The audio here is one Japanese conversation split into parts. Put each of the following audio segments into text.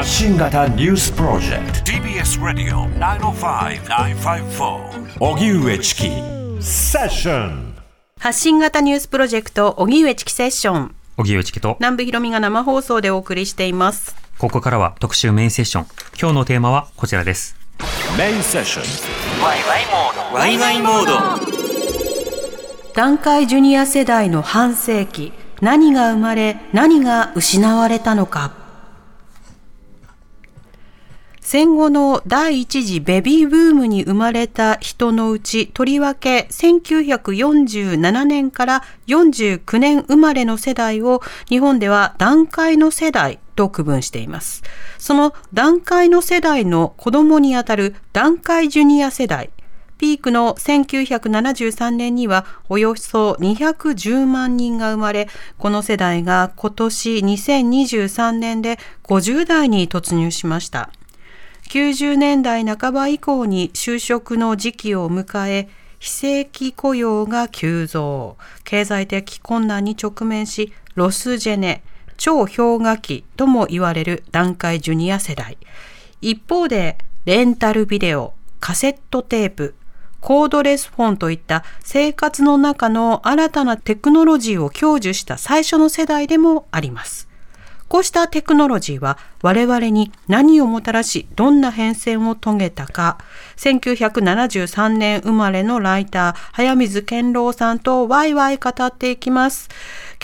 発信型ニュースプロジェクト。TBS ラディオ905-954荻上チキ。セッション発信型ニュースプロジェクト荻上チキセッション。荻上チキと。南部ひろみが生放送でお送りしています。ここからは特集メインセッション。今日のテーマはこちらです。メインセッション。ワイワイモード。団塊ジュニア世代の半世紀。何が生まれ何が失われたのか戦後の第一次ベビーブームに生まれた人のうちとりわけ1947年から49年生まれの世代を日本では団塊の世代と区分しています。その団塊の世代の子供にあたる団塊ジュニア世代ピークの1973年にはおよそ210万人が生まれ、この世代が今年2023年で50代に突入しました。90年代半ば以降に就職の時期を迎え、非正規雇用が急増、経済的困難に直面し、ロスジェネ、超氷河期とも言われる団塊ジュニア世代。一方で、レンタルビデオ、カセットテープ、コードレスフォンといった生活の中の新たなテクノロジーを享受した最初の世代でもあります。こうしたテクノロジーは我々に何をもたらし、どんな変遷を遂げたか、1973年生まれのライター、早水健郎さんとワイワイ語っていきます。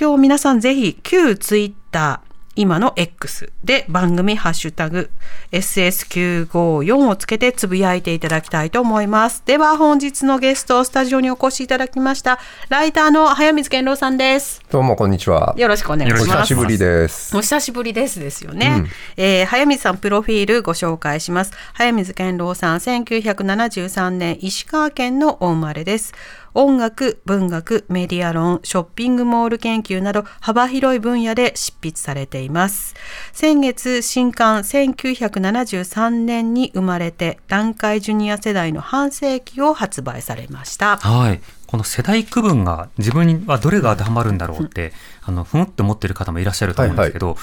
今日皆さんぜひ旧ツイッター、今の X で番組ハッシュタグ SS954 をつけてつぶやいていただきたいと思います。では本日のゲスト、スタジオにお越しいただきました、ライターの早水健郎さんです。どうもこんにちは。よろしくお願いしおます。久しぶりです。お久しぶりですですよね、えー早水さんプロフィールご紹介します早水健郎さん1973年石川県のお生まれです音楽文学メディア論ショッピングモール研究など幅広い分野で執筆されています。先月新刊1973年に生まれて団塊ジュニア世代の半世紀を発売されました。はい。この世代区分が自分にはどれが当てはまるんだろうってあのふんって思ってる方もいらっしゃると思うんですけど、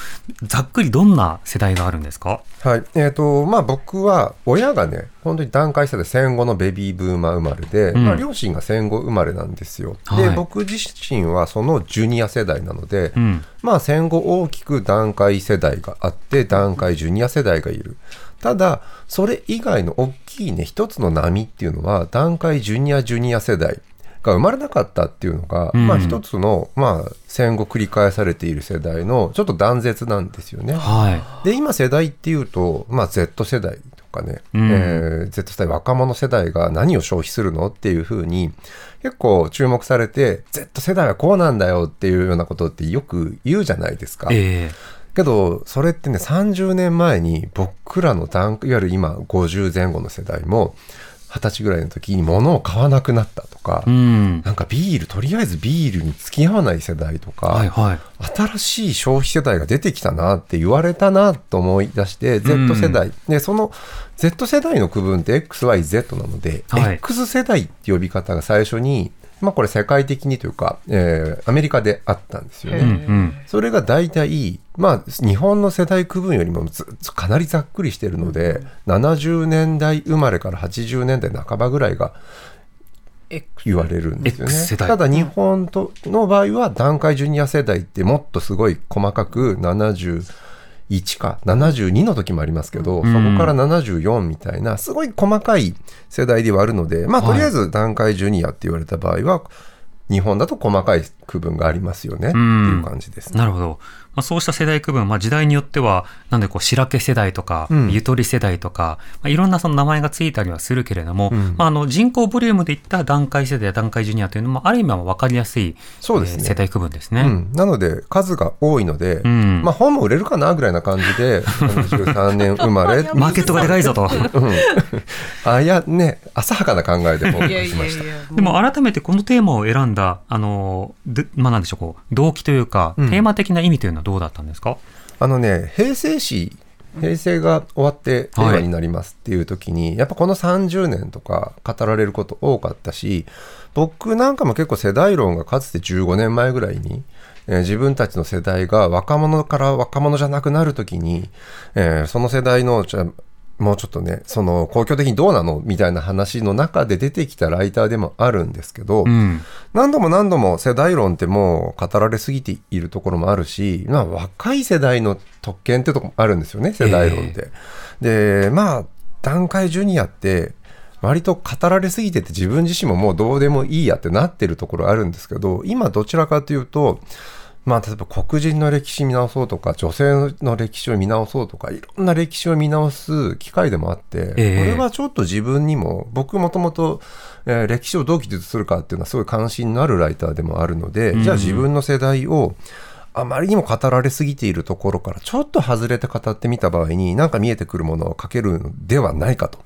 ざっくりどんな世代があるんですか？はい。えっ、と、まあ僕は、親がね、本当に段階世代戦後のベビーブーマー生まれで、うんまあ両親が戦後生まれなんですよ。はいで、僕自身はそのジュニア世代なので、うんまあ戦後大きく段階世代があって、段階ジュニア世代がいる。ただ、それ以外の大きいね、一つの波っていうのは、段階ジュニアジュニア世代が生まれなかったっていうのが、うんまあ一つの、まあ戦後繰り返されている世代のちょっと断絶なんですよね。はで、今世代っていうと、まあ Z 世代とかね、うんえー Z 世代若者世代が何を消費するのっていうふうに結構注目されて、Z 世代はこうなんだよっていうようなことってよく言うじゃないですか。いえけど、それってね、30年前に僕らの段いわゆる今50前後の世代も、20歳ぐらいの時に物を買わなくなったとか、えうん。なんかビール、とりあえずビールに付き合わない世代とか、はいはい。新しい消費世代が出てきたなって言われたなと思い出して、Z 世代。で、その Z 世代の区分って XYZ なので、はい。X 世代って呼び方が最初に、まあこれ世界的にというか、えーアメリカであったんですようんね。うん。それが大体、まあ日本の世代区分よりもずかなりざっくりしてるので、70年代生まれから80年代半ばぐらいが言われるんですよね。ただ日本との場合は段階ジュニア世代ってもっとすごい細かく71か72の時もありますけど、うんそこから74みたいなすごい細かい世代ではあるのでまあとりあえず段階ジュニアって言われた場合は日本だと細かい区分がありますよねっていう感じですね。なるほど。まあ、そうした世代区分、まあ、時代によっては、なんでこう、白毛世代とか、うん。ゆとり世代とか、まあ、いろんなその名前がついたりはするけれども、うん。まあ、あの人口ボリュームでいった段階世代や段階ジュニアというのも、ある意味は分かりやすい、そうですね。えー世代区分ですね。うん、なので数が多いので、ん。まあ本も売れるかなぐらいな感じで73年生まれ、うん、マーケットがでかいぞと。あいやね浅はかな考えで本をしました。でも改めてこのテーマを選んだ、あの、でまあ、なんでしょう、こう、動機というか、うんテーマ的な意味というのはどうだったんですか？あのね平成史平成が終わって令和になりますっていう時に、やっぱこの30年とか語られること多かったし僕なんかも結構世代論がかつて15年前ぐらいにえー自分たちの世代が若者から若者じゃなくなるときに、えーその世代のじゃあもうちょっとねその公共的にどうなのみたいな話の中で出てきたライターでもあるんですけど、うん。何度も何度も世代論ってもう語られすぎているところもあるし、まあ、若い世代の特権ってとこもあるんですよね世代論って。でまあ段階ジュニアって割と語られすぎてて自分自身ももうどうでもいいやってなってるところあるんですけど今どちらかというとまあ、例えば黒人の歴史見直そうとか女性の歴史を見直そうとかいろんな歴史を見直す機会でもあって、ええ。これはちょっと自分にも僕もともとえー歴史をどう記述するかっていうのはすごい関心のあるライターでもあるので、じゃあ自分の世代をあまりにも語られすぎているところからちょっと外れて語ってみた場合に何か見えてくるものを書けるのではないかと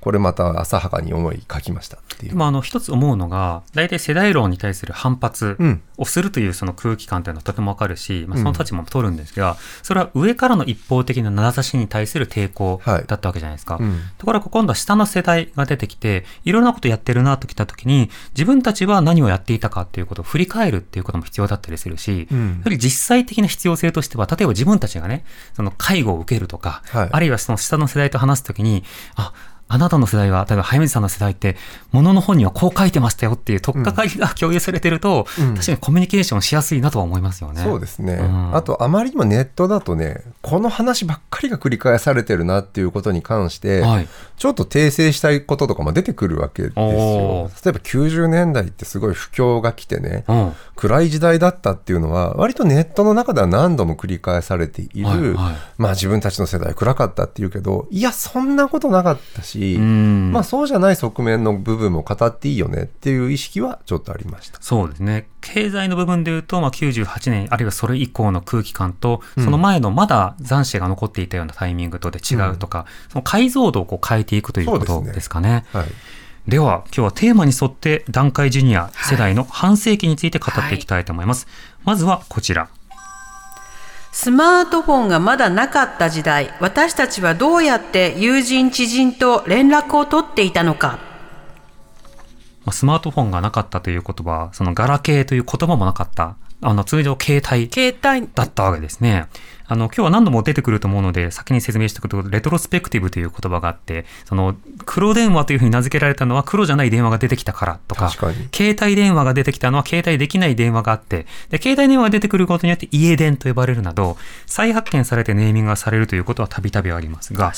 これまた浅はかに思い書きましたっていう。でもあの一つ思うのが大体世代論に対する反発うん。をするというその空気感というのはとてもわかるし、まあ、その立場も取るんですが、それは上からの一方的な名指しに対する抵抗はい。だったわけじゃないですか。うん。ところが今度は下の世代が出てきていろんなことやってるなときたときに自分たちは何をやっていたかっていうことを振り返るっていうことも必要だったりするし、うん。やはり実際的な必要性としては例えば自分たちがねその介護を受けるとか、はい。あるいはその下の世代と話すときにああなたの世代は、例えば、早水さんの世代って、物の本にはこう書いてましたよっていう、取っかかりが共有されてると、うん確かにコミュニケーションしやすいなとは思いますよね。そうですね、うんあとあまりにもネットだとねこの話ばっかりが繰り返されてるなっていうことに関して、はい。ちょっと訂正したいこととかも出てくるわけですおよ。例えば90年代ってすごい不況が来てね、うん。暗い時代だったっていうのは割とネットの中では何度も繰り返されている、はいはいまあ自分たちの世代暗かったっていうけどいやそんなことなかったし、うんまあそうじゃない側面の部分も語っていいよねっていう意識はちょっとありました。そうですね。経済の部分で言うと、まあ、98年、あるいはそれ以降の空気感と、その前のまだ残滓が残っていたようなタイミングとで違うとか、その解像度をこう変えていくということですかね。はいでは、今日はテーマに沿って、段階ジュニア世代の半世紀について語っていきたいと思います。まずはこちら。スマートフォンがまだなかった時代、私たちはどうやって友人知人と連絡を取っていたのか。まあスマートフォンがなかったという言葉、そのガラケーという言葉もなかった。あの、通常携帯携帯だったわけですね。あの、今日は何度も出てくると思うので、先に説明しておくと、レトロスペクティブという言葉があって、その、黒電話というふうに名付けられたのは黒じゃない電話が出てきたからとか、確かに。携帯電話が出てきたのは携帯できない電話があって、で、携帯電話が出てくることによって家電と呼ばれるなど、再発見されてネーミングがされるということはたびたびありますが、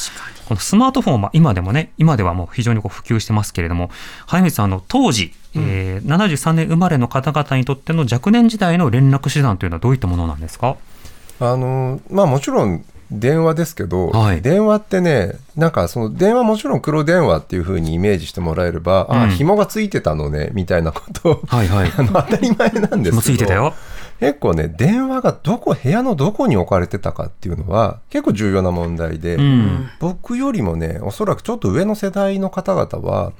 このスマートフォンは今でもね、今ではもう非常にこう普及してますけれども、早水さん、あの、当時、えー73年生まれの方々にとっての若年時代の連絡手段というのはどういったものなんですか？あのまあもちろん電話ですけど、はい電話ってねなんかその電話もちろん黒電話っていう風にイメージしてもらえれば、あうん紐がついてたのねみたいなことをはいはい。あの当たり前なんですけどもうついてたよ。結構ね電話がどこ部屋のどこに置かれてたかっていうのは結構重要な問題で、うん。僕よりもねおそらくちょっと上の世代の方々は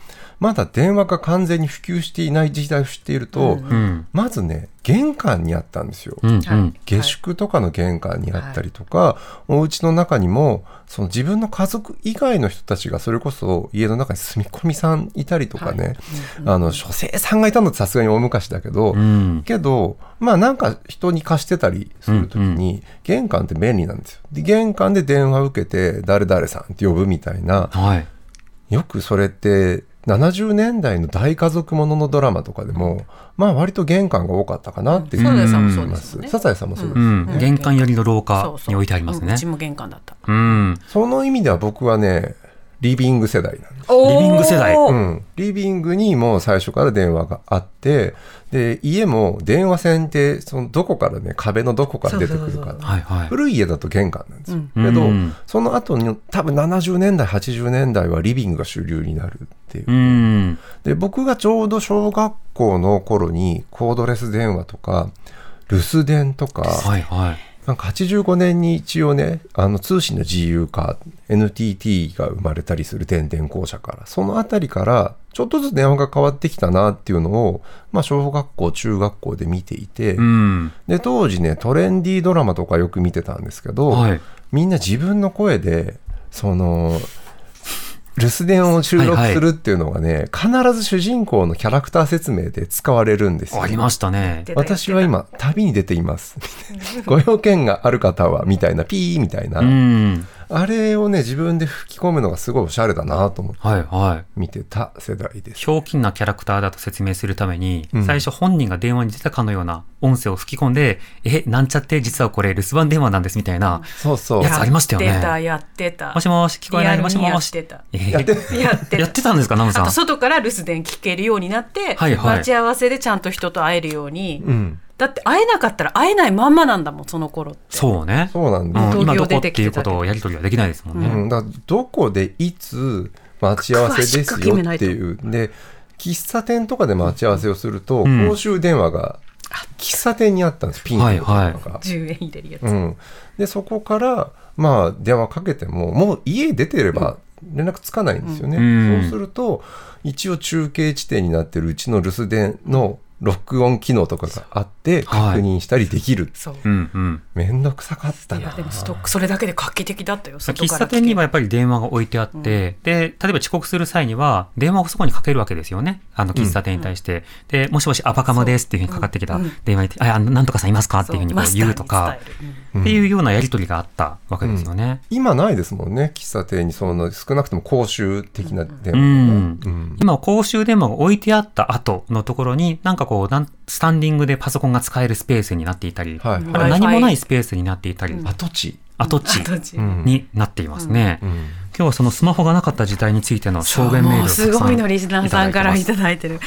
まだ電話が完全に普及していない時代を知っていると、うん。まずね玄関にあったんですよ。うん。下宿とかの玄関にあったりとか、お家の中にもその自分の家族以外の人たちがそれこそ家の中に住み込みさんいたりとかね、あの書生さんがいたのってさすがに大昔だけど、うん。けどまあなんか人に貸してたりするときに、玄関って便利なんですよで玄関で電話受けて誰々さんって呼ぶみたいなはい。よくそれって70年代の大家族もののドラマとかでもまあ割と玄関が多かったかなっていうサザエさんす。サザエさんもそうですうよん。ね。玄関寄りの廊下に置いてありますねうんう。ちも玄関だった。うん。その意味では僕はね、リビング世代なんです。リビング世代。うん、リビングにもう最初から電話があってで家も電話線ってそのどこからね壁のどこから出てくるか。古い家だと玄関なんですよ、うん。けど、うん。その後に多分70年代80年代はリビングが主流になるっていう、うん。で僕がちょうど小学校の頃にコードレス電話とか留守電とか、はいはい。なんか85年に一応ね、あの通信の自由化、NTT が生まれたりする電電公社から、そのあたりから、ちょっとずつ電話が変わってきたなっていうのを、まあ小学校、中学校で見ていて、うん。で、当時ね、トレンディードラマとかよく見てたんですけど、はい。みんな自分の声で、その、留守電を収録するっていうのがね、必ず主人公のキャラクター説明で使われるんですよ。ありましたね。私は今、旅に出ています。ご用件がある方は、みたいな、ピーみたいな。うん。あれをね、自分で吹き込むのがすごいおしゃれだなと思ってはいはい。見てた世代です。ひょうきんなキャラクターだと説明するために、うん最初本人が電話に出たかのような音声を吹き込んで、え、なんちゃって実はこれ留守番電話なんですみたいな、そうそうや。つありましたよねやってた、やってた。もしもし、聞こえない、もしもし。やってた。えーやってやってたやってたんですか、ナムさんあと。外から留守電聞けるようになって、はいはい待ち合わせでちゃんと人と会えるように、うん。だって会えなかったら会えないまんまなんだもんその頃って。そうね。そうなんです。うん、今どこっていうことをやり取りはできないですもんね。うん、だからどこでいつ待ち合わせですよっていう。で喫茶店とかで待ち合わせをすると、ん。公衆電話が喫茶店にあったんですピンクの。電話が、はい。10円入れるやつ、うん、でそこからまあ電話かけてももう家出てれば連絡つかないんですよね、うん。そうすると一応中継地点になってるうちの留守電の録音機能とかがあってはい。確認したりできる、そう。うんうん。めんどくさかったな。いやでもストックそれだけで画期的だったよ外喫から茶店にはやっぱり電話が置いてあって、で、例えば遅刻する際には、電話をそこにかけるわけですよね。あの、喫茶店に対して。で、もしもし、アパカマですっていうふうにかかってきた。電話に、あ、あのなんとかさんいますかっていうふうにこう言うとか、っていうようなやりとりがあったわけですよね。今ないですもんね。喫茶店にその少なくとも公衆的な電話が、うん。うん。今、公衆電話が置いてあった後のところに、なんかこう、なんスタンディングでパソコンが使えるスペースになっていたり、はい。何もないスペースになっていたり、跡地、跡地跡地うん。になっていますね。うん今日はそのスマホがなかった時代についての証言メールすごいのリスナーさんからいたいだいてる。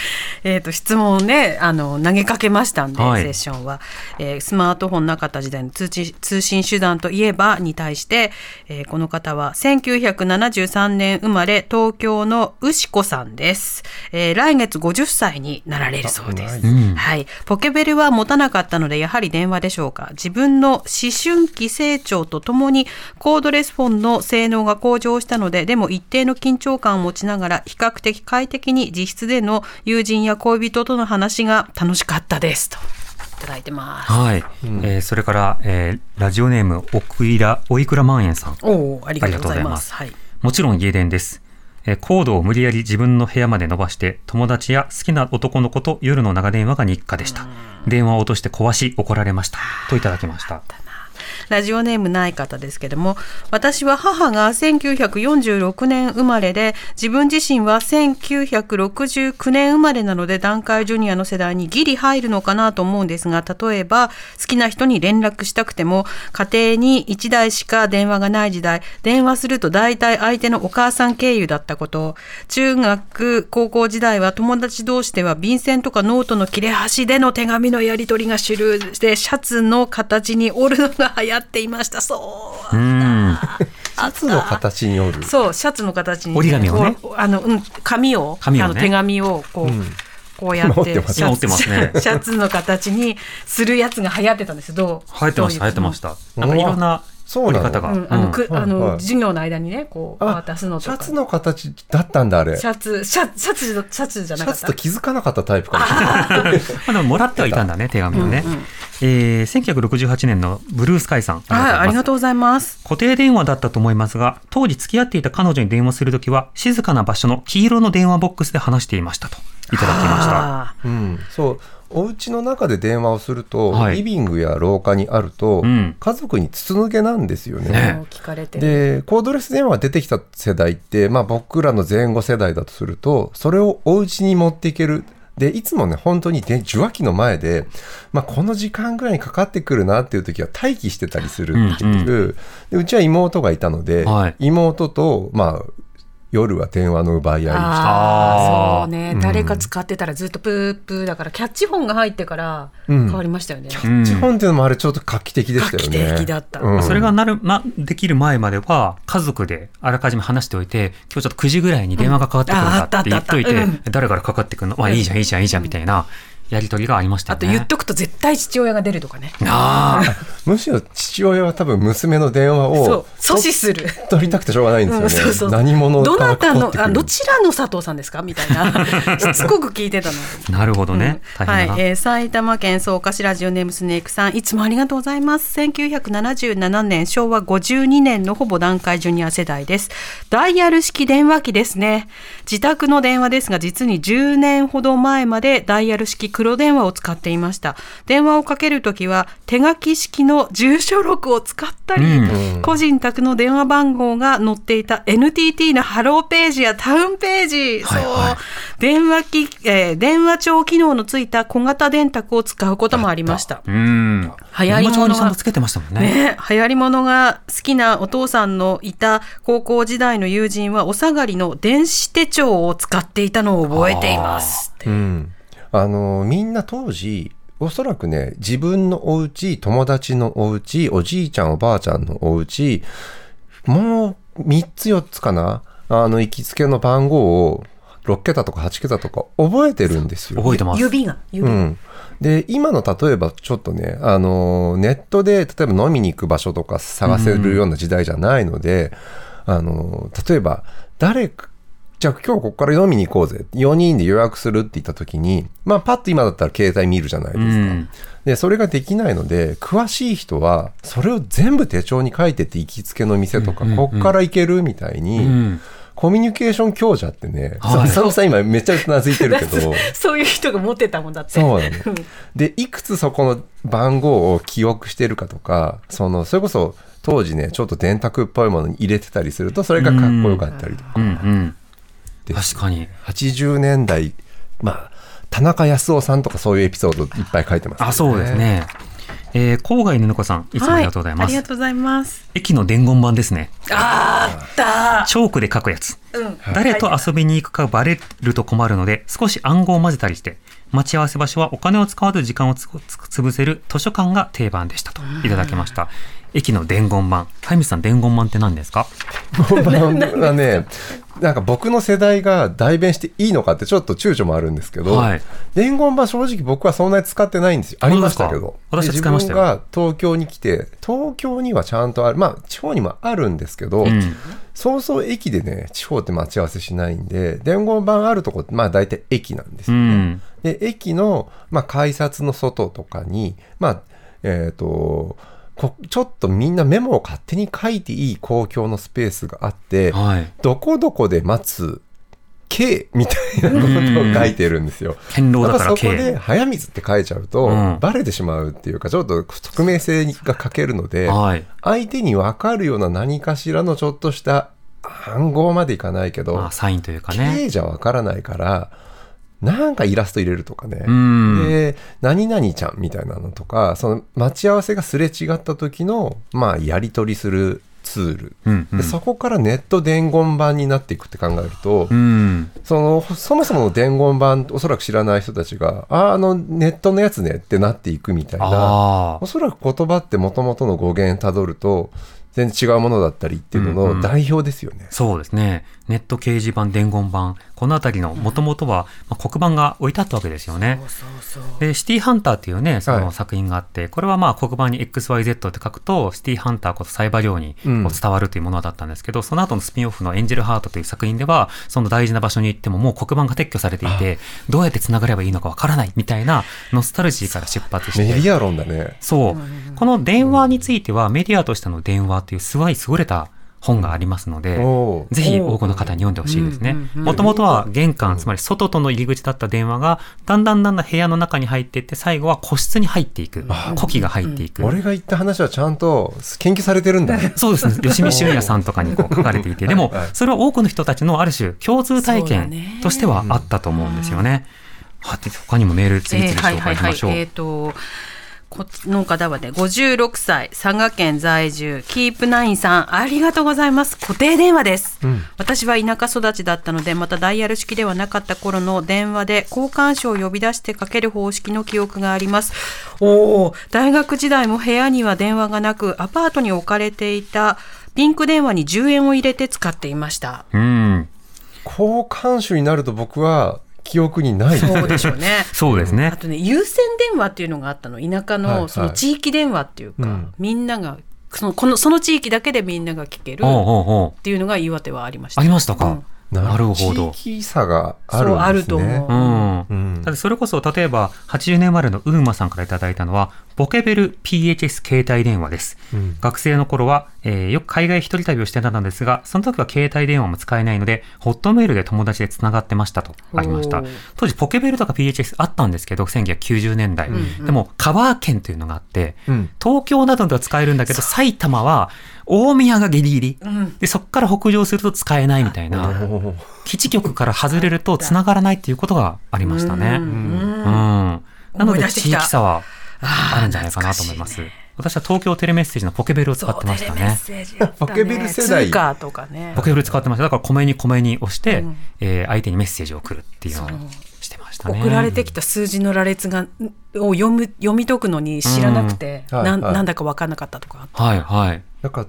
えっ、と、質問をね、あの、投げかけましたんで、はいセッションは。えースマートフォンなかった時代の通知通信手段といえばに対して、えーこの方は1973年生まれ、東京の牛子さんです。えー来月50歳になられるそうです。あうんはい。ポケベルは持たなかったので、やはり電話でしょうか。自分の思春期成長とともに、コードレスフォンの性能が向上したので、でも一定の緊張感を持ちながら、比較的快適に自室での友人や恋人との話が楽しかったです。と、いただいてます。はい、えーそれから、えーラジオネームおくいらおいくら万円さん。おお、ありがとうございます。あはい。もちろん家電です、えーコードを無理やり自分の部屋まで伸ばして友達や好きな男の子と夜の長電話が日課でした。電話を落として壊し怒られました。といただきましたラジオネームない方ですけども、私は母が1946年生まれで、自分自身は1969年生まれなので、団塊ジュニアの世代にギリ入るのかなと思うんですが、例えば、好きな人に連絡したくても、家庭に1台しか電話がない時代、電話すると大体相手のお母さん経由だったこと、中学、高校時代は友達同士では便箋とかノートの切れ端での手紙のやり取りが主流で、シャツの形に折るのが流行っていました。そう。うん。シャツの形による。そう、シャツの形に、折り紙をね。あの、うん、紙を、紙をね。あの手紙をこう、うん。こうやって、シャツね。シャツの形にするやつが流行ってたんです。よ。どう？流行ってました流行ってまし。た。なんかいろんなそうなの？うあの、くはいあの、はい授業の間にね、こう、あ渡すのとか。シャツの形だったんだあれ。シャツ、シャツ、シャツ、シャツじゃなかった。シャツと。気づかなかったタイプかも。しれない。まあでももらってはいたんだね 手紙をね、えー1968年のブルースカイさん。はい、ありがとうございます。固定電話だったと思いますが、当時付き合っていた彼女に電話するときは、静かな場所の黄色の電話ボックスで話していましたと、いただきました。あうん、そうお家の中で電話をすると、はい。リビングや廊下にあると、うん。家族に筒抜けなんですよね。でコードレス電話が出てきた世代って、まあ、僕らの前後世代だとするとそれをお家に持っていける。でいつもね本当にで受話器の前で、まあ、この時間ぐらいにかかってくるなっていう時は待機してたりするっていう、うん。でうちは妹がいたので、はい。妹と、まあ、夜は電話の奪い合い。ああ、そうね、うん。誰か使ってたらずっとプープーだから、キャッチフォンが入ってからうん。変わりましたよね。うん基本っていうのもあれちょっと画期的でしたよね。画期的だった。うん。それがなる、ま、できる前までは、家族であらかじめ話しておいて、今日ちょっと9時ぐらいに電話がかかってくるんだって言っといて誰からかかってくるの？まあいいじゃん、いいじゃん、いいじゃん、みたいな。やり取りがありましたね。と言っとくと絶対父親が出るとかね。ああ、むしろ父親は多分娘の電話を阻止する。取りたくてしょうがないんですよね。うんそうそう何者どなたのあどちらの佐藤さんですか？みたいな。しつこく聞いてたの。なるほどね。大はい。えー埼玉県草加市ラジオネームスネークさん。いつもありがとうございます。1977年。昭和52年のほぼ団塊ジュニア世代です。ダイヤル式電話機ですね自宅の電話ですが実に10年ほど前までダイヤル式黒電話を使っていました電話をかけるときは手書き式の住所録を使ったり、うん個人宅の電話番号が載っていた NTT のハローページやタウンページ、はいそうはい電話機、えー電話帳機能のついた小型電卓を使うこともありました。うん。流行り物は電話帳にちゃんとつけてましたもんね。ね、流行り物が好きなお父さんのいた高校時代の友人はお下がりの電子手帳を使っていたのを覚えています。うん、あのみんな当時おそらくね自分のお家友達のお家おじいちゃんおばあちゃんのお家もう3つ4つかなあの行きつけの番号を6桁とか8桁とか覚えてるんですよ。覚えてます。指が、指が。うん、で今の例えばちょっとねあのネットで例えば飲みに行く場所とか探せるような時代じゃないので、あの例えば誰かじゃあ今日ここから飲みに行こうぜ4人で予約するって言った時にまあパッと今だったら携帯見るじゃないですか、うんでそれができないので詳しい人はそれを全部手帳に書いてって行きつけの店とか、うんうんうんこっから行けるみたいに、うん。コミュニケーション強者ってね、はい佐野さん今めっちゃうなずいてるけど そういう人が持ってたもんだって。そうなの。で、いくつそこの番号を記憶してるかとか、その、それこそ当時ね、ちょっと電卓っぽいものに入れてたりすると、それがかっこよかったりとか。うんうん。で確かに。80年代、まあ、田中康夫さんとかそういうエピソードいっぱい書いてます、あ、そうです。ね。えー、郊外の猫さん、いつもありがとうございます。はありがとうございます。駅の伝言板ですね。あったチョークで書くやつ。うん。誰と遊びに行くかバレると困るので、少し暗号を混ぜたりして、待ち合わせ場所はお金を使わず時間をつつ潰せる図書館が定番でしたといただきました。駅の伝言板。ハイミさん、伝言板って何ですか？本番はね、なんか僕の世代が代弁していいのかってちょっと躊躇もあるんですけど、はい伝言板正直僕はそんなに使ってないんですよ。ありましたけど。私自分が東京に来て、東京にはちゃんとある、まあ地方にもあるんですけど、うんそうそう駅でね、地方って待ち合わせしないんで、伝言板あるとこって、まあ大体駅なんですうよね。ん。で、駅の、まあ、改札の外とかに、まあ、えっ、と、こちょっとみんなメモを勝手に書いていい公共のスペースがあって、はい。どこどこで待つ K みたいなことを書いてるんですよ。堅牢だからそこで早水って書いちゃうと、うんバレてしまうっていうか、ちょっと匿名性が欠けるので、はい。相手に分かるような何かしらのちょっとした暗号までいかないけど、まあ、サインというかね。K じゃ分からないから、なんかイラスト入れるとかね。うん。で、何々ちゃんみたいなのとか、その待ち合わせがすれ違った時の、まあ、やり取りするツール。うんうんでそこからネット伝言版になっていくって考えると、うん。そのそもそもの伝言版おそらく知らない人たちがああのネットのやつねってなっていくみたいなあおそらく言葉ってもともとの語源たどると全然違うものだったりっていうのうんうんの代表ですよね。そうですね。ネット掲示板、伝言板、このあたりのもともとは、まあ、黒板が置いてあったわけですよね。そうそう。で、シティハンターっていうね、そはいの作品があって、これはまあ黒板に XYZ って書くと、シティハンターことサイバリョウに伝わるというものだったんですけど、その後のスピンオフのエンジェルハートという作品では、その大事な場所に行ってももう黒板が撤去されていて、どうやって繋がればいいのかわからないみたいなノスタルジーから出発して。メディア論だね。そう。この電話については、メディアとしての電話というすごい優れた本がありますので、ぜひ多くの方に読んでほしいですね。もともとは玄関、つまり外との入り口だった電話が、だんだんだんだん部屋の中に入っていって、最後は個室に入っていく。呼気が入っていく。俺が言った話はちゃんと研究されてるんだ。そうですね。吉見俊也さんとかにこう書かれていて、でもはい、それは多くの人たちのある種共通体験ねとしてはあったと思うんですよね。はて他にもメール次々えーはい紹はいはい介しましょう。えっ、とこの方はね56歳佐賀県在住キープナインさんありがとうございます。固定電話です、私は田舎育ちだったのでまたダイヤル式ではなかった頃の電話で交換所を呼び出してかける方式の記憶があります。おお大学時代も部屋には電話がなくアパートに置かれていたピンク電話に10円を入れて使っていました。うん。交換手になると僕は記憶にないですねそうでしょうね。そうですねあ。とね有線電話っていうのがあったの田舎はいはいのその地域電話っていうか、うんみんながそのこのその地域だけでみんなが聞けるっていうのが岩手はありました。ありましたか。うんなるほど。地域差があるんですね。そうあると思ううん。うんだってそれこそ例えば80年生まれのウーマさんからいただいたのはポケベル PHS 携帯電話です、うん。学生の頃は、えーよく海外一人旅をしてたのですがその時は携帯電話も使えないのでホットメールで友達でつながってましたとありました。当時ポケベルとか PHS あったんですけど1990年代、でもカバー券というのがあってうん。東京などでは使えるんだけど埼玉は大宮がギリギリ、でそこから北上すると使えないみたいな基地局から外れると繋がらないっていうことがありましたね。うん。なので地域差はあるんじゃないかなと思います。私は東京テレメッセージのポケベルを使ってましたね。ポケベル世代とかねポ。ケベル使ってました。だから米に米に押して、うんえー相手にメッセージを送るっていうのをしてましたね。送られてきた数字の羅列がを読む読み解くのに知らなくて、なんうんはいはいなんだか分からなかったとか。はいはい。なんか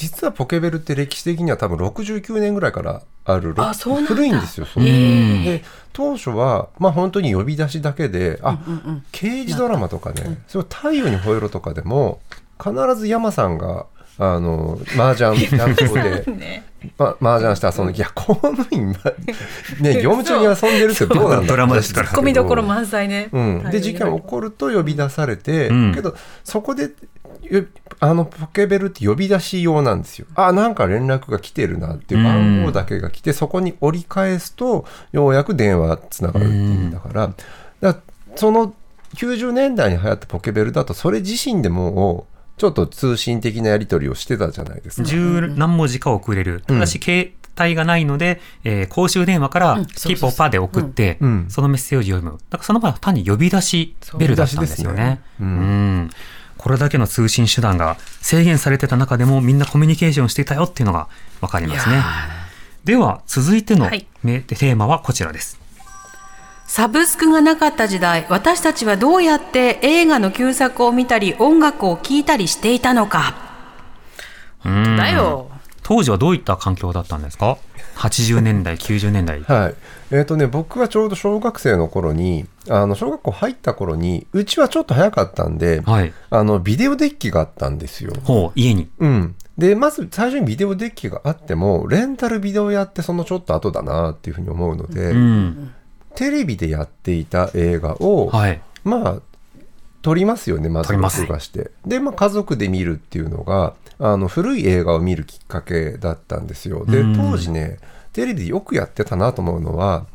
実はポケベルって歴史的には多分69年ぐらいからあるあそうなんだ。古いんですよ。そううんで当初はまあ本当に呼び出しだけであ、うんうん。刑事ドラマとかね、そう太陽に吠えろとかでも必ず山さんがあの麻雀担当で、ね、ま、麻雀して遊んで、いや公務員はね 業務中に遊んでるってどうなんだドラマですから。ツッコミどころ満載ね。うん、で事件起こると呼び出されて、うん。けどそこでよあのポケベルって呼び出し用なんですよ。あなんか連絡が来てるなっていう番号だけが来て、そこに折り返すとようやく電話がつながるっていうんだから,、だからその90年代に流行ったポケベルだとそれ自身でもうちょっと通信的なやり取りをしてたじゃないですか。十何文字か送れる。ただし、携帯がないので、えー公衆電話からピポパで送って、うんそのメッセージを読む。だからその場合は単に呼び出しベルだったんですよね。ううんん。これだけの通信手段が制限されてた中でもみんなコミュニケーションしていたよっていうのがわかりますね。では、続いてのはいメテーマはこちらです。サブスクがなかった時代、私たちはどうやって映画の旧作を見たり、音楽を聴いたりしていたのか。うんだよ。当時はどういった環境だったんですか？?80 年代、90年代。はい。えっ、とね、僕はちょうど小学生の頃に、あの、小学校入った頃に、うちはちょっと早かったんで、はい。あの、ビデオデッキがあったんですよ。ほう、家に。うん。で、まず最初にビデオデッキがあっても、レンタルビデオやってそのちょっと後だなっていうふうに思うので、うん。テレビでやっていた映画を、はい。まあ、撮りますよね、まず録画して。で、まあ、家族で見るっていうのが、あの、古い映画を見るきっかけだったんですよ。でうん、当時ね、テレビでよくやってたなと思うのは、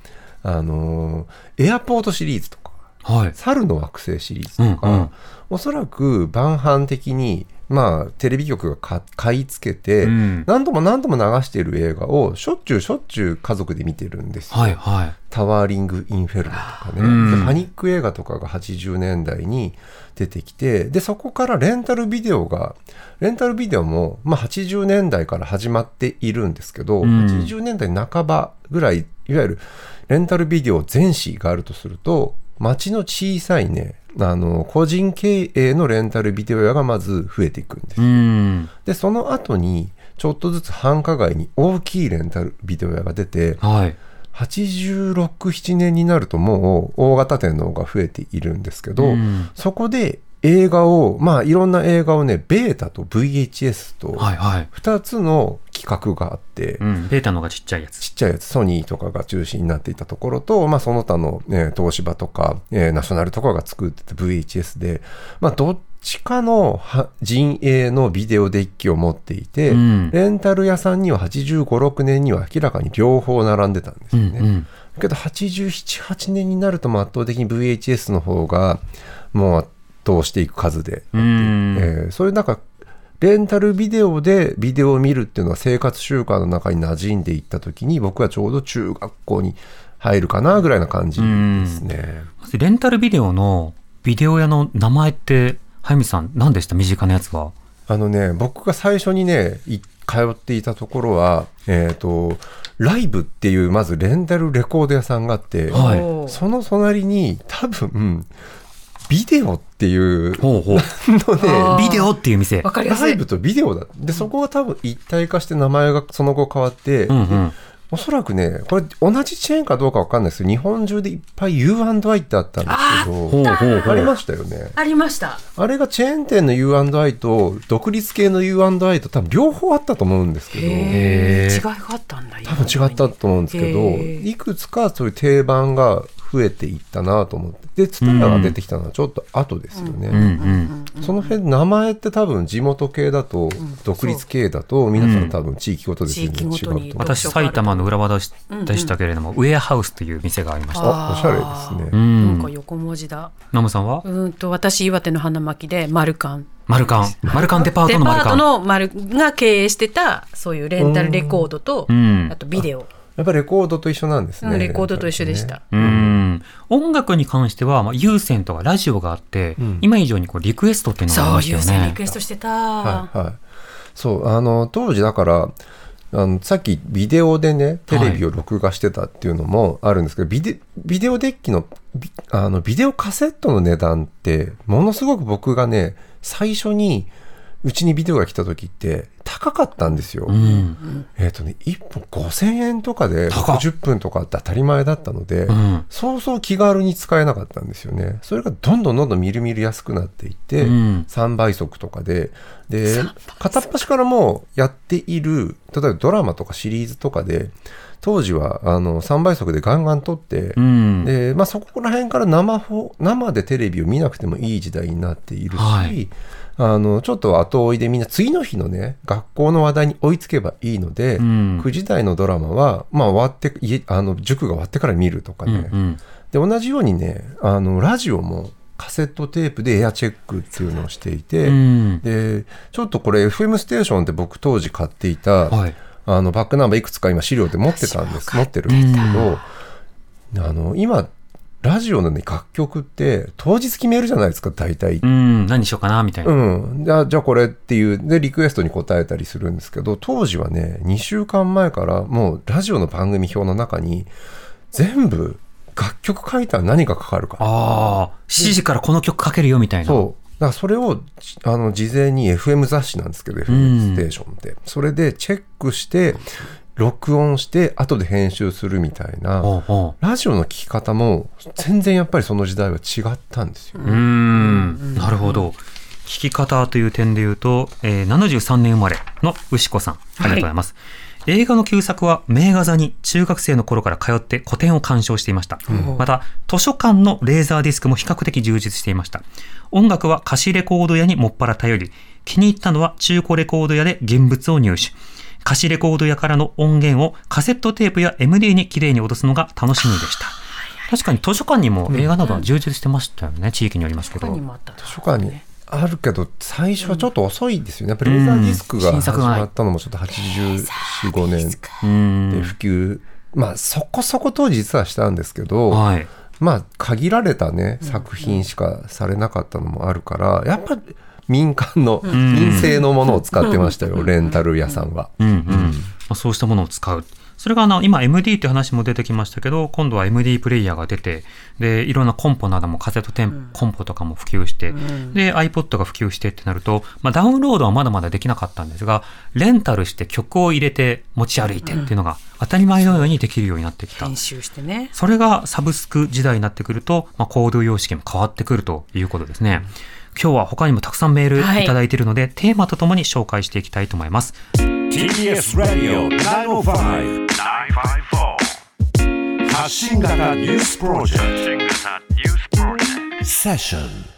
あのーエアポートシリーズとか、はい。猿の惑星シリーズとか、うんうんおそらく晩飯的に、まあ、テレビ局がか買い付けて、うん何度も何度も流している映画をしょっちゅうしょっちゅう家族で見てるんですよ。はい、はい。タワーリング・インフェルノとかね、うんでパニック映画とかが80年代に出てきてでそこからレンタルビデオがレンタルビデオも、まあ、80年代から始まっているんですけど、うん80年代半ばぐらいいわゆるレンタルビデオ全史があるとすると街の小さいねあの個人経営のレンタルビデオ屋がまず増えていくんですうん。でその後にちょっとずつ繁華街に大きいレンタルビデオ屋が出てはい。86、7年になるともう大型店の方が増えているんですけど、うんそこで映画を、まあいろんな映画をね、ベータと VHS とはい、はい。2つの企画があって、うん。ベータの方がちっちゃいやつ。ちっちゃいやつ、ソニーとかが中心になっていたところと、まあその他の、ね、東芝とか、えーナショナルとかが作ってた VHS で、まあどっちかのは陣営のビデオデッキを持っていて、うんレンタル屋さんには85、6年には明らかに両方並んでたんですうよね。んうん。けど87、8年になると圧倒的に VHS の方がもう圧倒していく数で、うん。えーそういうなんかレンタルビデオでビデオを見るっていうのは生活習慣の中に馴染んでいった時に僕はちょうど中学校に入るかなぐらいな感じですね。レンタルビデオのビデオ屋の名前って、早見さん何でした？身近なやつは？あのね僕が最初にねい通っていたところはえっ、とライブっていうまずレンタルレコード屋さんがあって、はいその隣に多分ビデオっていうほうほう。あービデオっていう店。わかりやすい。ライブとビデオだ。で、そこが多分一体化して名前がその後変わって、うんうん。おそらくね、これ同じチェーンかどうかわかんないですけど、日本中でいっぱい U&I ってあったんですけど、ほうほうほありう。ましたよね。ありました。あれがチェーン店の U&I と独立系の U&I と多分両方あったと思うんですけど、違いがあったんだ。多分違ったと思うんですけど、いくつかそういう定番が増えていったなと思って、で、ツタヤが出てきたのはちょっと後ですよね。うんうん。その辺、名前って多分地元系だと、独立系だと、皆さん多分地域ごとで全然違うと思う。私、埼玉の浦和でしたけれども、ウェアハウスという店がありました。あ、おしゃれですうね。なんかん。横文字だ。ナムさんは？うーんと私岩手の花巻でマルカン。マルカン。マルカンデパーデパートトのマルカン。のマルが経営してたそういうレンタルレコードと、うんあとビデオ、やっぱりレコードと一緒なんですね。うんレコードと一緒でした。うん。音楽に関しては、まあ、有線とかラジオがあって、今以上にこうリクエストっていうのがありそうましたよね優先リク。エストしてた。はいはい。そう、あの、当時だから、あのさっきビデオでね、テレビを録画してたっていうのもあるんですけど、ビデビデオデッキのビあの、ビデオカセットの値段って、ものすごく僕がね、最初に、うちにビデオが来た時って高かったんですよ。うん。えっ、とね、1本5000円とかで高っ60分とかって当たり前だったので、うん。そうそう気軽に使えなかったんですよね。それがどんどんどんどんみるみる安くなっていって、うん3倍速とかで、で、片っ端からもうやっている、例えばドラマとかシリーズとかで、当時はあの3倍速でガンガン撮って、うん。で、まあ、そこら辺から生放生でテレビを見なくてもいい時代になっているし、はいあのちょっと後追いでみんな次の日のね学校の話題に追いつけばいいので、うん9時台のドラマは、まあ、終わって家あの塾が終わってから見るとかうんね、うん。で同じようにねあのラジオもカセットテープでエアチェックっていうのをしていて、うんでちょっとこれ FM ステーションって僕当時買っていた、はい。あのバックナンバーいくつか今資料で持ってたんです持ってるんですけど、あの今ラジオの、ね、楽曲って当日決めるじゃないですか大体う。ん。何しようかな、みたいな。うん、じゃあじゃあこれっていうでリクエストに答えたりするんですけど当時はね2週間前からもうラジオの番組表の中に全部楽曲書いたら何がかかるかああ、7時からこの曲かけるよ、みたいな。そうだからそれをじあの事前に FM 雑誌なんですけど FM ステーションって、それでチェックして録音して後で編集するみたいなラジオの聴き方も全然やっぱりその時代は違ったんですよ。う。ん。なるほど。聞き方という点で言うと、えー73年生まれの牛子さん。ありがとうございます。映画の旧作は名画座に中学生の頃から通って古典を鑑賞していました。また、図書館のレーザーディスクも比較的充実していました。音楽は貸しレコード屋にもっぱら頼り、気に入ったのは中古レコード屋で現物を入手。貸しレコード屋からの音源をカセットテープや MD にきれいに落とすのが楽しみでした。確かに図書館にも映画などは充実してましたよね、地域によりますけど。他にもあった図書館にあるけど最初はちょっと遅いですよね。やっぱりレーザーディスクが始まったのもちょっと84、5年うんで普及、まあそこそこ当時実はしたんですけど、はい。まあ限られたね作品しかされなかったのもあるから、やっぱ民間の民生のものを使ってましたよ、レンタル屋さんは。うん。うん。まあ、そうしたものを使う。それがあの今 MD って話も出てきましたけど今度は MD プレイヤーが出てでいろんなコンポなどもカセットテンコンポとかも普及して、で iPod が普及してってなると、まあ、ダウンロードはまだまだできなかったんですがレンタルして曲を入れて持ち歩いてっていうのが当たり前のようにできるようになってきた。編集してね。それがサブスク時代になってくると、まあ、行動様式も変わってくるということですね。今日は他にもたくさんメールい。ただいているので、テーマとともに紹介していきたいと思います。TBS ラディオ905 954発信型ニュースプロジェク新型ニュースプロジェクト。セッション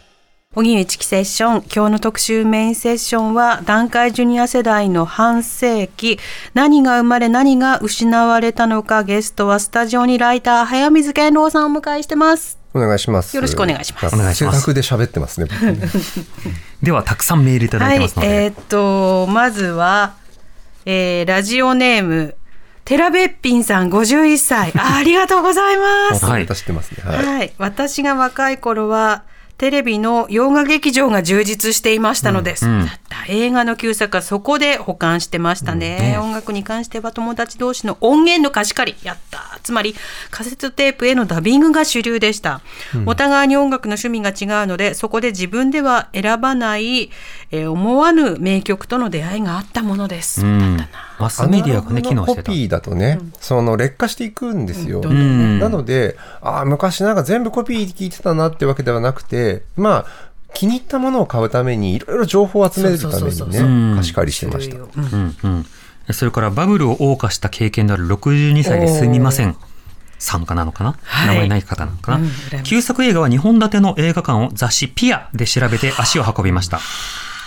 荻上チキセッション今日の特集メインセッションは団塊ジュニア世代の半世紀。何が生まれ何が失われたのかゲストはスタジオにライター早水健郎さんをお迎えしてますお願いします。よろしくお願いしますお願いします で喋ってますね。僕ねでは、たくさんメールいただいてますので。はいえーっとまずは、えーラジオネーム寺べっぴんさん51歳あありがとうございますはい私知ってますね。はい、はい。私が若い頃はテレビの洋画劇場が充実していましたので、うんうん。だった映画の旧作はそこで保管してましたね,、ね。音楽に関しては友達同士の音源の貸し借り。やった。つまりカセットテープへのダビングが主流でした、お互いに音楽の趣味が違うのでそこで自分では選ばない、えー思わぬ名曲との出会いがあったものです、うん。マスメディアがね、機能してた。コピーだとね、その劣化していくんですよ。うんなので、ああ、昔なんか全部コピー聞いてたなってわけではなくて、まあ、気に入ったものを買うために、いろいろ情報を集めるためにね、貸し借りしてました。うんうん。うん。それからバブルを謳歌した経験のある62歳ですみません。さんかなのかな、はい。名前ない方なのかな、うん。旧作映画は2本立ての映画館を雑誌ピアで調べて足を運びました。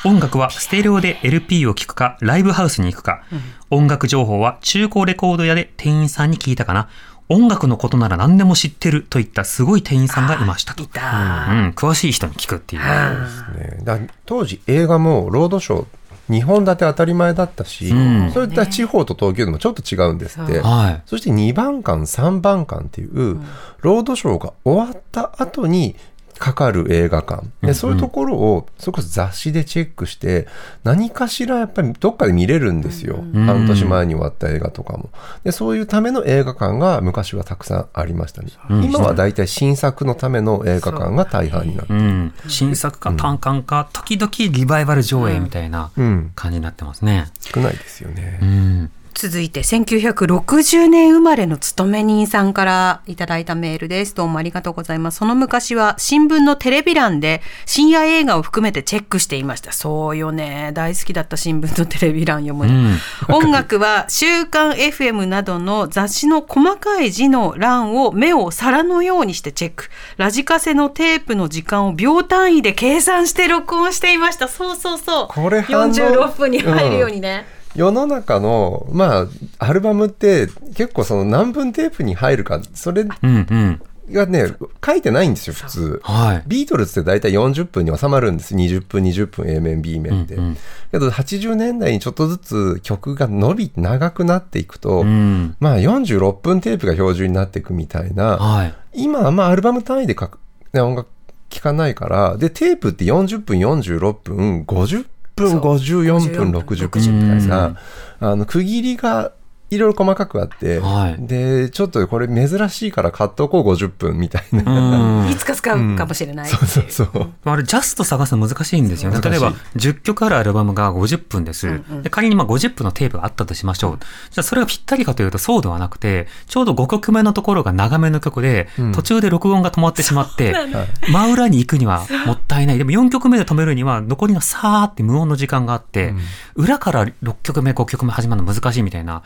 音楽はステレオで LP を聴くか、ライブハウスに行くか、音楽情報は中古レコード屋で店員さんに聞いたかな、音楽のことなら何でも知ってるといったすごい店員さんがいましたと。いた、うん、詳しい人に聞くっていう。ね、だ当時映画もロードショー2本立て当たり前だったし、うん。そういった地方と東京でもちょっと違うんですって、はい。そして2番館3番館っていう、ロードショーが終わった後にかかる映画館。で、そういうところをそれこそ雑誌でチェックして何かしらやっぱりどっかで見れるんですよ、ん。半年前に終わった映画とかも。でそういうための映画館が昔はたくさんありましたね、ん。今はだいたい新作のための映画館が大半になってる。うん、新作か単館か、時々リバイバル上映みたいなうん。感じになってますね。少ないですよね、うん。続いて1960年生まれの勤め人さんからいただいたメールです。どうもありがとうございます。その昔は新聞のテレビ欄で深夜映画を含めてチェックしていました。そうよね。大好きだった新聞のテレビ欄読むの。うん 音楽は週刊 FM などの雑誌の細かい字の欄を目を皿のようにしてチェック。ラジカセのテープの時間を秒単位で計算して録音していました。そうそうそう。これ反応46分に入るようにね。世の中のまあアルバムって結構その何分テープに入るかそれうんうん。がね書いてないんですよ普通はい。ビートルズって大体40分に収まるんです20分20分 A 面 B 面って、うんうんけど80年代にちょっとずつ曲が伸び長くなっていくと、うん。まあ46分テープが標準になっていくみたいなはい。今はまあアルバム単位で書く、ね、音楽聴かないからでテープって40分46分50分そう。54分60分みたいな、うん。あの区切りがいろいろ細かくあって、はい。でちょっとこれ珍しいから買っとこう50分みたいな、うん。いつか使うかもしれない。そうそうそう。あれ、ジャスト探すの難しいんですよ。ね。例えば、10曲あるアルバムが50分です。で仮にまあ50分のテープがあったとしましょう。じゃあ、それがぴったりかというとそうではなくて、ちょうど5曲目のところが長めの曲で、うん。途中で録音が止まってしまって、はい真裏に行くにはもったいない。でも4曲目で止めるには残りのさーって無音の時間があって、裏から6曲目、5曲目始まるの難しいみたいな、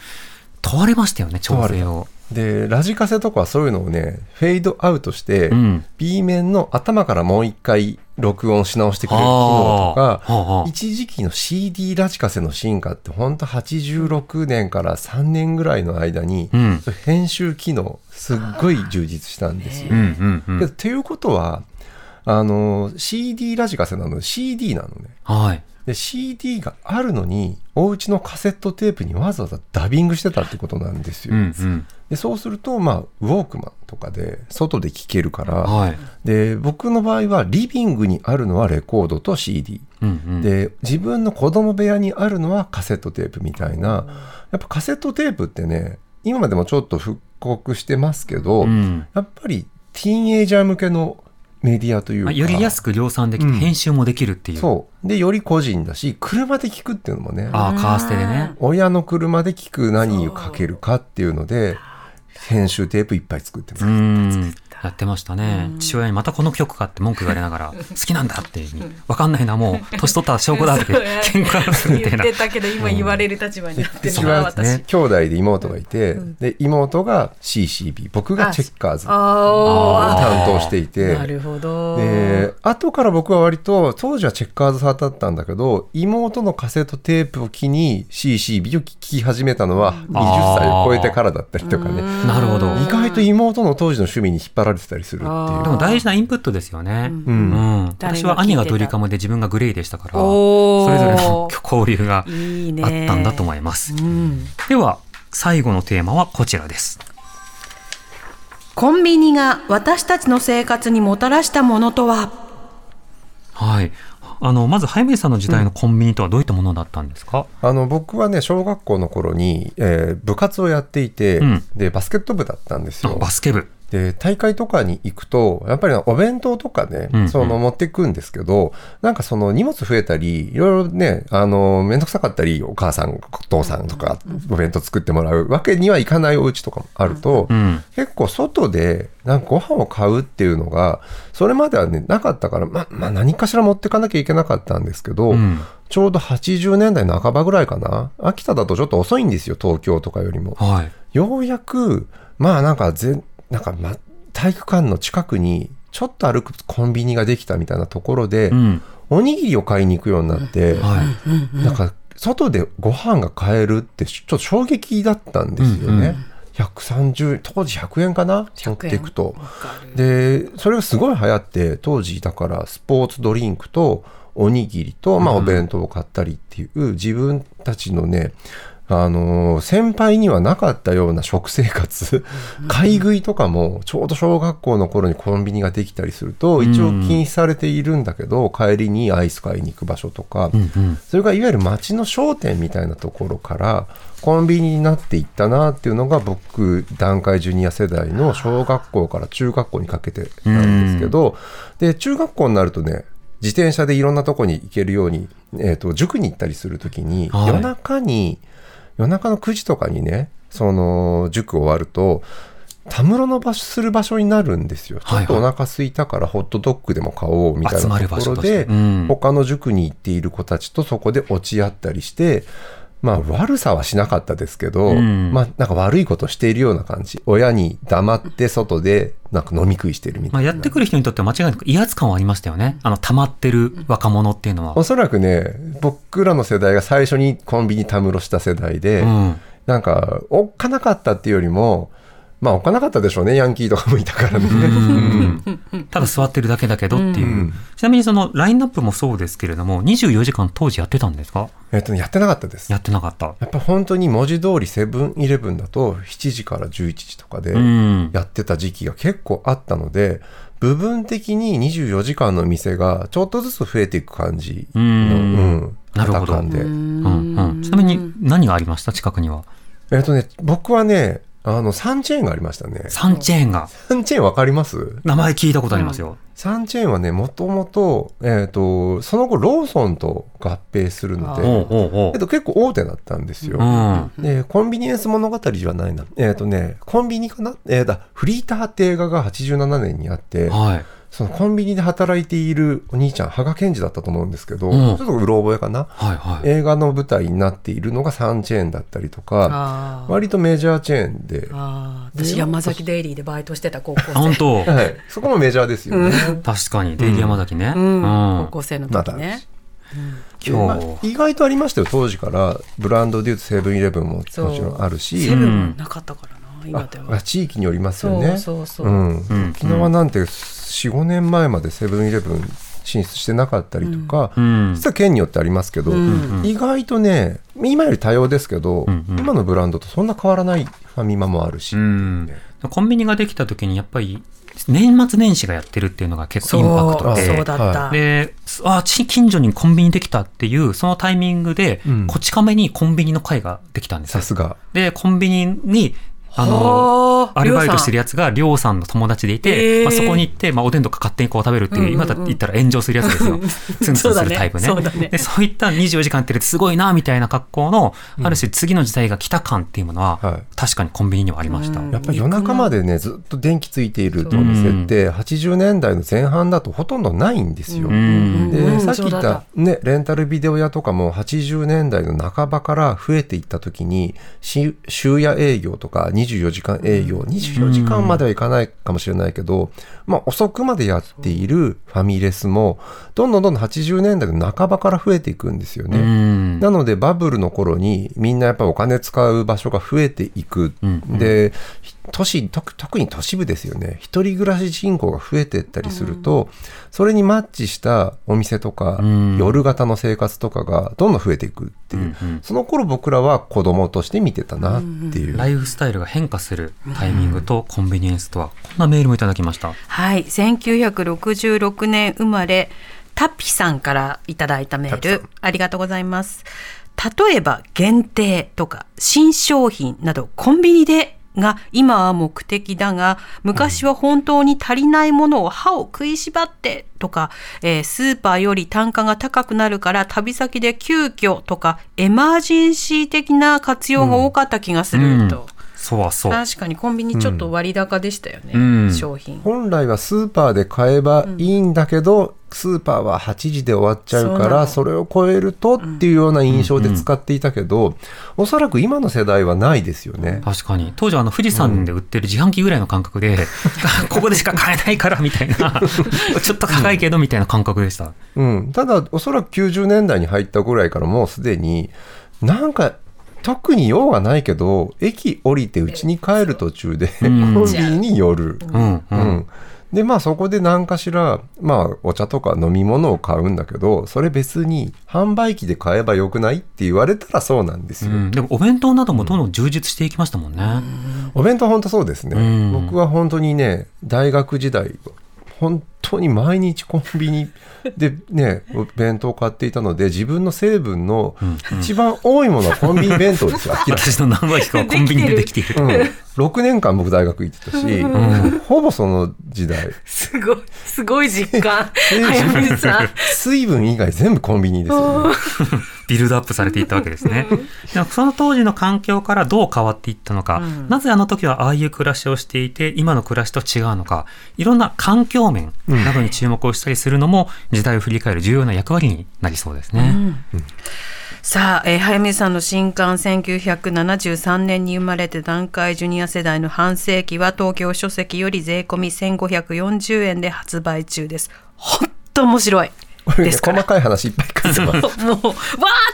問われましたよね、調整を。でラジカセとかはそういうのをねフェードアウトして、うん B 面の頭からもう一回録音し直してくれる機能とか一時期の CD ラジカセの進化って本当86年から3年ぐらいの間に、うん編集機能すっごい充実したんですよ。うんうんうんけどっていうことはあの CD ラジカセなので CD なのね。はい。で CD があるのにお家のカセットテープにわざわざダビングしてたってことなんですよ。うんうん。でそうすると、まあ、ウォークマンとかで外で聴けるから、はい。で僕の場合はリビングにあるのはレコードと CD、うんうん。で自分の子供部屋にあるのはカセットテープみたいなやっぱカセットテープってね今までもちょっと復刻してますけど、うんやっぱりティーンエイジャー向けのメディアというかまあより安く量産できて、うん編集もできるっていう。そうでより個人だし車で聞くっていうのもねああ、カーステでね。親の車で聞く何をかけるかっていうので編集テープいっぱい作ってますう。ん。やってましたね。父親にまたこの曲かって文句言われながら、好きなんだって、わかんないな、もう、年取った証拠だって、喧嘩するみたいな。言っ。てたけど今言われる立場になってる私。兄弟で妹がいて、で妹が CCB 僕がチェッカーズ。をあ担当していあ、て。なるほど。で後から僕は割と当時はチェッカーズ派だったんだけど妹のカセットテープを機に CCB を聴き始めたのは20歳を超えてからだったりとかね。なるほど。意外と妹の当時の趣味に引っ張られてたりするっていうあでも大事なインプットですよね。ううんん。誰が聞いてた私は兄がドリカムで自分がグレイでしたから、それぞれの交流が。あったんだと思います。うんでは、最後のテーマはこちらです。コンビニが私たちの生活にもたらしたものとは？はい。あの、まず、早水さんの時代のコンビニとはどういったものだったんですか、あの僕はね小学校の頃に、えー部活をやっていて、うんでバスケット部だったんですあよ。バスケ部。で大会とかに行くとやっぱりお弁当とかね、うんうんその持っていくんですけどなんかその荷物増えたりいろいろねあの面倒くさかったりお母さんお父さんとかお弁当作ってもらうわけにはいかないお家とかもあると、うん。結構外でなんかご飯を買うっていうのがそれまではねなかったからままあ何かしら持ってかなきゃいけなかったんですけど、うん。ちょうど80年代半ばぐらいかな秋田だとちょっと遅いんですよ東京とかよりも。はい。ようやくまあなんかぜなんか、ま、体育館の近くにちょっと歩くコンビニができたみたいなところで、うん。おにぎりを買いに行くようになって、はい。なんか外でご飯が買えるってちょっと衝撃だったんですよね。130当時100円かな？持っていくと。でそれがすごい流行って当時だからスポーツドリンクとおにぎりと、まあ、お弁当を買ったりっていう自分たちのねあのー先輩にはなかったような食生活。買い食いとかもちょうど小学校の頃にコンビニができたりすると一応禁止されているんだけど帰りにアイス買いに行く場所とか。それがいわゆる街の商店みたいなところからコンビニになっていったなっていうのが僕段階ジュニア世代の小学校から中学校にかけてなんですけどで中学校になるとね自転車でいろんなとこに行けるように、えー、と塾に行ったりするときに、はい。夜中に夜中の9時とかにねその塾終わるとたむろの場所する場所になるんですよ。ちょっとお腹空いたからホットドッグでも買おうみたいなところで、うん。他の塾に行っている子たちとそこで落ち合ったりして、まあ悪さはしなかったですけど、うんまあなんか悪いことしているような感じ。親に黙って外でなんか飲み食いしてるみたまあ、いな。やってくる人にとっては間違いなく威圧感はありましたよね。あの、溜まってる若者っていうのは。おそらくね、僕らの世代が最初にコンビニたむろした世代で、うん。なんか、おっかなかったっていうよりも、まあ、おっかなかったでしょうね、ヤンキーとかもいたからね。うんただ座ってるだけだけどっていう。うんちなみにそのラインナップもそうですけれども、24時間当時やってたんですか？えっとね、やってなかったです。やってなかった。やっぱ本当に文字通りセブンイレブンだと7時から11時とかでうん。やってた時期が結構あったので、部分的に24時間の店がちょっとずつ増えていく感じの、うんうんなるほど。うんうん。ちなみに何がありました？近くには。えっとね、僕はね、あの、3チェーンがありましたね。サンチェーンが。3チェーンわかります？名前聞いたことありますよ。3チェーンはね、もともと、えっ、と、その後ローソンと合併するので、えっと、結構大手だったんですよ。うん。で、コンビニエンス物語じゃないな。えっ、とね、コンビニかな？えーだ、フリーターって映画が87年にあって、はい。そのコンビニで働いているお兄ちゃん、羽賀健二だったと思うんですけど、ん。ちょっとうろ覚えかな？はいはい。映画の舞台になっているのが3チェーンだったりとか、割とメジャーチェーンで、私山崎デイリーでバイトしてた高校生。当？はい、そこもメジャーですよね。確かに、デイリー山崎ね。ううん。ん。高校生の時ね。今まあ意外とありましたよ当時から。ブランドでいうとセブンイレブンももちろんあるし。セブンもなかったから。な今であは地域によりますよそうねそうそう。うん。うん。沖縄なんて45年前までセブンイレブン進出してなかったりとか、うん。実は県によってありますけど、うん。意外とね今より多様ですけど、うん。うん今のブランドとそんな変わらないファミマもあるし、うん。コンビニができた時にやっぱり年末年始がやってるっていうのが結構インパクトで。そうだった、で、あ、ち近所にコンビニできたっていう、そのタイミングで、うん。こち亀にコンビニの会ができたんですよ。さすが。で、コンビニに、あの、はあ。アルバイトしてるやつが、りょうさんの友達でいて、へーまあ、そこに行って、まあ、おでんとか勝手にこう食べるっていう、うんうんうん。今だ言ったら炎上するやつですよ。ツンツンするタイプね。そうだね。そうだね。で、そういった24時間やってすごいな、みたいな格好の、ある種次の時代が来た感っていうものは、はい。確かにコンビニにはありました。うん。やっぱり夜中までねずっと電気ついているお店って80年代の前半だとほとんどないんですよ。うん。で、うんさっき言ったた。ね、レンタルビデオ屋とかも80年代の半ばから増えていった時に、し終夜営業とか24時間営業、24時間まではいかないかもしれないけど、まあ遅くまでやっているファミレスも、どんどんどんどん80年代の半ばから増えていくんですようね。ん。なのでバブルの頃にみんなやっぱりお金使う場所が増えていく。うんで、ひ都市、特特に都市部ですよね。一人暮らし人口が増えていったりすると、それにマッチしたお店とか、うん夜型の生活とかがどんどん増えていくっていう。うんうんその頃僕らは子供として見てたなっていう。ライフスタイルが変化するタイミングとコンビニエンスとは、こんなメールもいただきました。はい1966年生まれタッピさんからいただいたメールありがとうございます。例えば限定とか新商品などコンビニでが今は目的だが昔は本当に足りないものを歯を食いしばってとか、えースーパーより単価が高くなるから旅先で急遽とかエマージェンシー的な活用が多かった気がすると、そうん。そう。確かにコンビニちょっと割高でしたよね、うん。商品。本来はスーパーで買えばいいんだけど、スーパーは8時で終わっちゃうからそれを超えるとっていうような印象で使っていたけど、おそらく今の世代はないですよね。確かに。当時はあの富士山で売ってる自販機ぐらいの感覚で、ここでしか買えないからみたいな ちょっと高いけどみたいな感覚でした、うん、ただおそらく90年代に入ったぐらいからもうすでになんか特に用がないけど駅降りて家に帰る途中でコん。ンビニに寄る。うん。ううん。んでまあそこで何かしら、まあ、お茶とか飲み物を買うんだけどそれ別に販売機で買えばよくないって言われたらそうなんですよ。うん。でもお弁当などもどんどん充実していきましたもんね、お弁当本当そうですね、うん。僕は本当にね大学時代本当に毎日コンビニでねお弁当を買っていたので自分の成分の一番多いものはコンビニ弁当ですよ私の何割かはコンビニでできている。に、うん、6年間僕大学行ってたし、ほぼその時代。すごい、すごい実感。水さん。水分以外全部コンビニですよ、ね、ビルドアップされていったわけですね。でもその当時の環境からどう変わっていったのか、なぜあの時はああいう暮らしをしていて、今の暮らしと違うのか、いろんな環境面などに注目をしたりするのも、時代を振り返る重要な役割になりそうですね。さあ、えー早水さんの新刊1973年に生まれて段階ジュニア世代の半世紀は東京書籍より税込み1540円で発売中です。ほんと面白い。これねですか？ら細かい話いっぱい書いてます もう、わー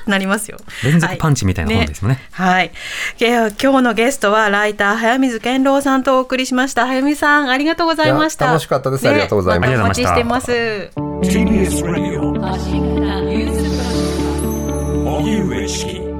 ってなりますよ。連続パンチみたいな本ですもんねはい。いや今日のゲストはライター早水健郎さんとお送りしました。早水さん、ありがとうございました。楽しかったですありがとうございますねたお待ちしてます。TBS Radio 荻上チキ